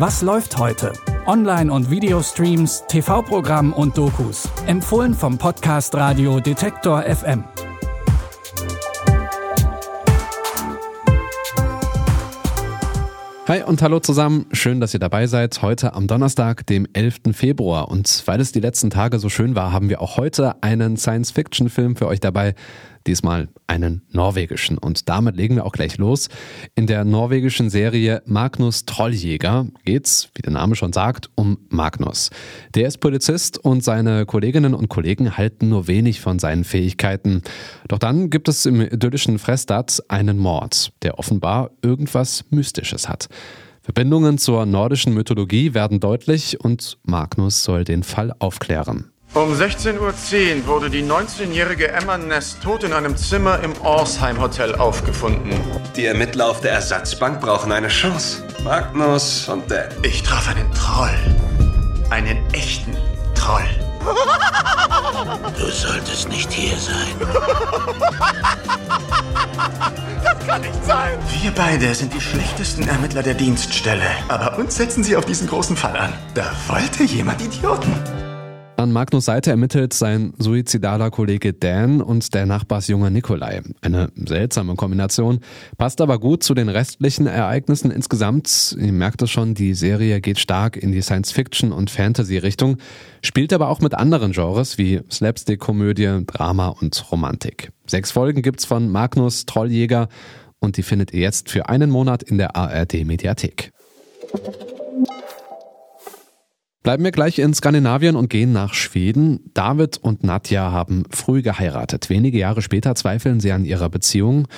Was läuft heute? Online- und Videostreams, TV-Programm und Dokus. Empfohlen vom Podcast Radio Detektor FM. Hi und hallo zusammen. Schön, dass ihr dabei seid. Heute am Donnerstag, dem 11. Februar. Und weil es die letzten Tage so schön war, haben wir auch heute einen Science-Fiction-Film für euch dabei. Diesmal einen norwegischen. Und damit legen wir auch gleich los. In der norwegischen Serie Magnus Trolljäger geht's, wie der Name schon sagt, um Magnus. Der ist Polizist und seine Kolleginnen und Kollegen halten nur wenig von seinen Fähigkeiten. Doch dann gibt es im idyllischen Frestad einen Mord, der offenbar irgendwas Mystisches hat. Verbindungen zur nordischen Mythologie werden deutlich und Magnus soll den Fall aufklären. Um 16.10 Uhr wurde die 19-jährige Emma Ness tot in einem Zimmer im Orsheim Hotel aufgefunden. Die Ermittler auf der Ersatzbank brauchen eine Chance. Magnus und Dan. Ich traf einen Troll. Einen echten Troll. Du solltest nicht hier sein. Das kann nicht sein. Wir beide sind die schlechtesten Ermittler der Dienststelle. Aber uns setzen sie auf diesen großen Fall an. Da wollte jemand Idioten. An Magnus Seite ermittelt sein suizidaler Kollege Dan und der Nachbarsjunge Nikolai. Eine seltsame Kombination, passt aber gut zu den restlichen Ereignissen insgesamt. Ihr merkt es schon, die Serie geht stark in die Science-Fiction- und Fantasy-Richtung, spielt aber auch mit anderen Genres wie Slapstick-Komödie, Drama und Romantik. Sechs Folgen gibt's von Magnus Trolljäger und die findet ihr jetzt für einen Monat in der ARD-Mediathek. Bleiben wir gleich in Skandinavien und gehen nach Schweden. David und Nadja haben früh geheiratet. Wenige Jahre später zweifeln sie an ihrer Beziehung.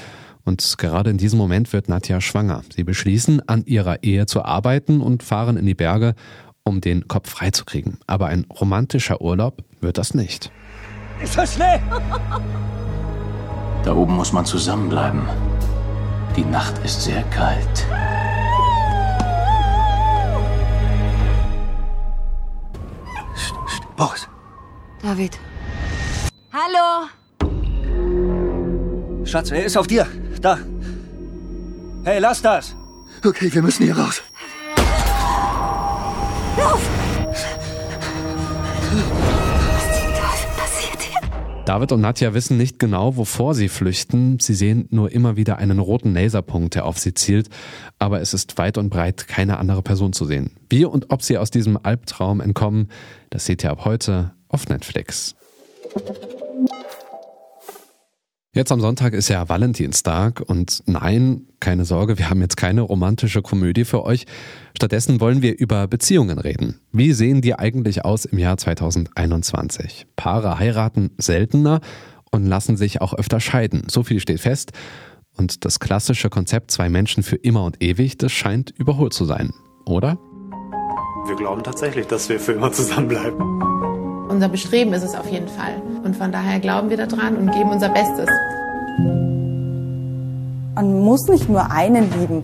Und gerade in diesem Moment wird Nadja schwanger. Sie beschließen, an ihrer Ehe zu arbeiten und fahren in die Berge, um den Kopf freizukriegen. Aber ein romantischer Urlaub wird das nicht. Ist das Schnee? Da oben muss man zusammenbleiben. Die Nacht ist sehr kalt. Boris. David. Hallo. Schatz, er ist auf dir. Da. Hey, lass das. Okay, wir müssen hier raus. Lauf! David und Nadja wissen nicht genau, wovor sie flüchten. Sie sehen nur immer wieder einen roten Laserpunkt, der auf sie zielt. Aber es ist weit und breit keine andere Person zu sehen. Wie und ob sie aus diesem Albtraum entkommen, das seht ihr ab heute auf Netflix. Jetzt am Sonntag ist ja Valentinstag und nein, keine Sorge, wir haben jetzt keine romantische Komödie für euch. Stattdessen wollen wir über Beziehungen reden. Wie sehen die eigentlich aus im Jahr 2021? Paare heiraten seltener und lassen sich auch öfter scheiden. So viel steht fest. Und das klassische Konzept zwei Menschen für immer und ewig, das scheint überholt zu sein, oder? Wir glauben tatsächlich, dass wir für immer zusammenbleiben. Unser Bestreben ist es auf jeden Fall. Und von daher glauben wir daran und geben unser Bestes. Man muss nicht nur einen lieben.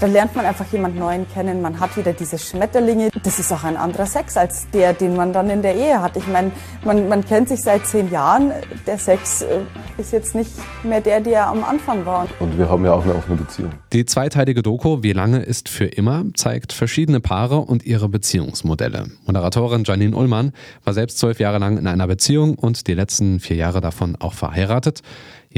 Da lernt man einfach jemand Neuen kennen. Man hat wieder diese Schmetterlinge. Das ist auch ein anderer Sex als der, den man dann in der Ehe hat. Ich meine, man, man kennt sich seit zehn Jahren. Der Sex äh, ist jetzt nicht mehr der, der am Anfang war. Und wir haben ja auch eine offene Beziehung. Die zweiteilige Doku Wie lange ist für immer zeigt verschiedene Paare und ihre Beziehungsmodelle. Moderatorin Janine Ullmann war selbst zwölf Jahre lang in einer Beziehung und die letzten vier Jahre davon auch verheiratet.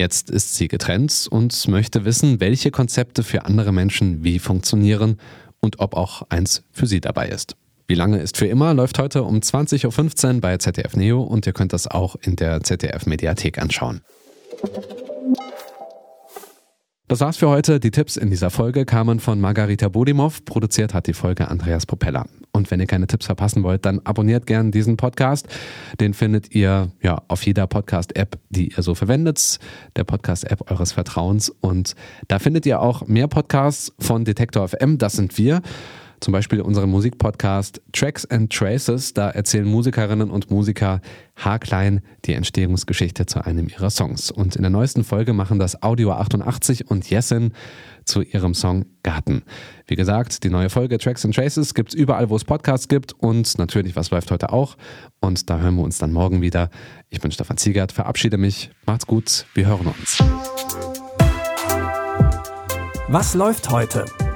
Jetzt ist sie getrennt und möchte wissen, welche Konzepte für andere Menschen wie funktionieren und ob auch eins für sie dabei ist. Wie lange ist für immer läuft heute um 20.15 Uhr bei ZDF Neo und ihr könnt das auch in der ZDF Mediathek anschauen. Das war's für heute. Die Tipps in dieser Folge kamen von Margarita Bodimov. Produziert hat die Folge Andreas Propeller. Und wenn ihr keine Tipps verpassen wollt, dann abonniert gern diesen Podcast. Den findet ihr ja auf jeder Podcast-App, die ihr so verwendet. Der Podcast-App eures Vertrauens. Und da findet ihr auch mehr Podcasts von Detektor FM. Das sind wir. Zum Beispiel unseren Musikpodcast Tracks and Traces. Da erzählen Musikerinnen und Musiker haarklein die Entstehungsgeschichte zu einem ihrer Songs. Und in der neuesten Folge machen das Audio 88 und Jessin zu ihrem Song Garten. Wie gesagt, die neue Folge Tracks and Traces gibt's überall, wo es Podcasts gibt und natürlich, was läuft heute auch. Und da hören wir uns dann morgen wieder. Ich bin Stefan Ziegert, verabschiede mich. Macht's gut, wir hören uns. Was läuft heute?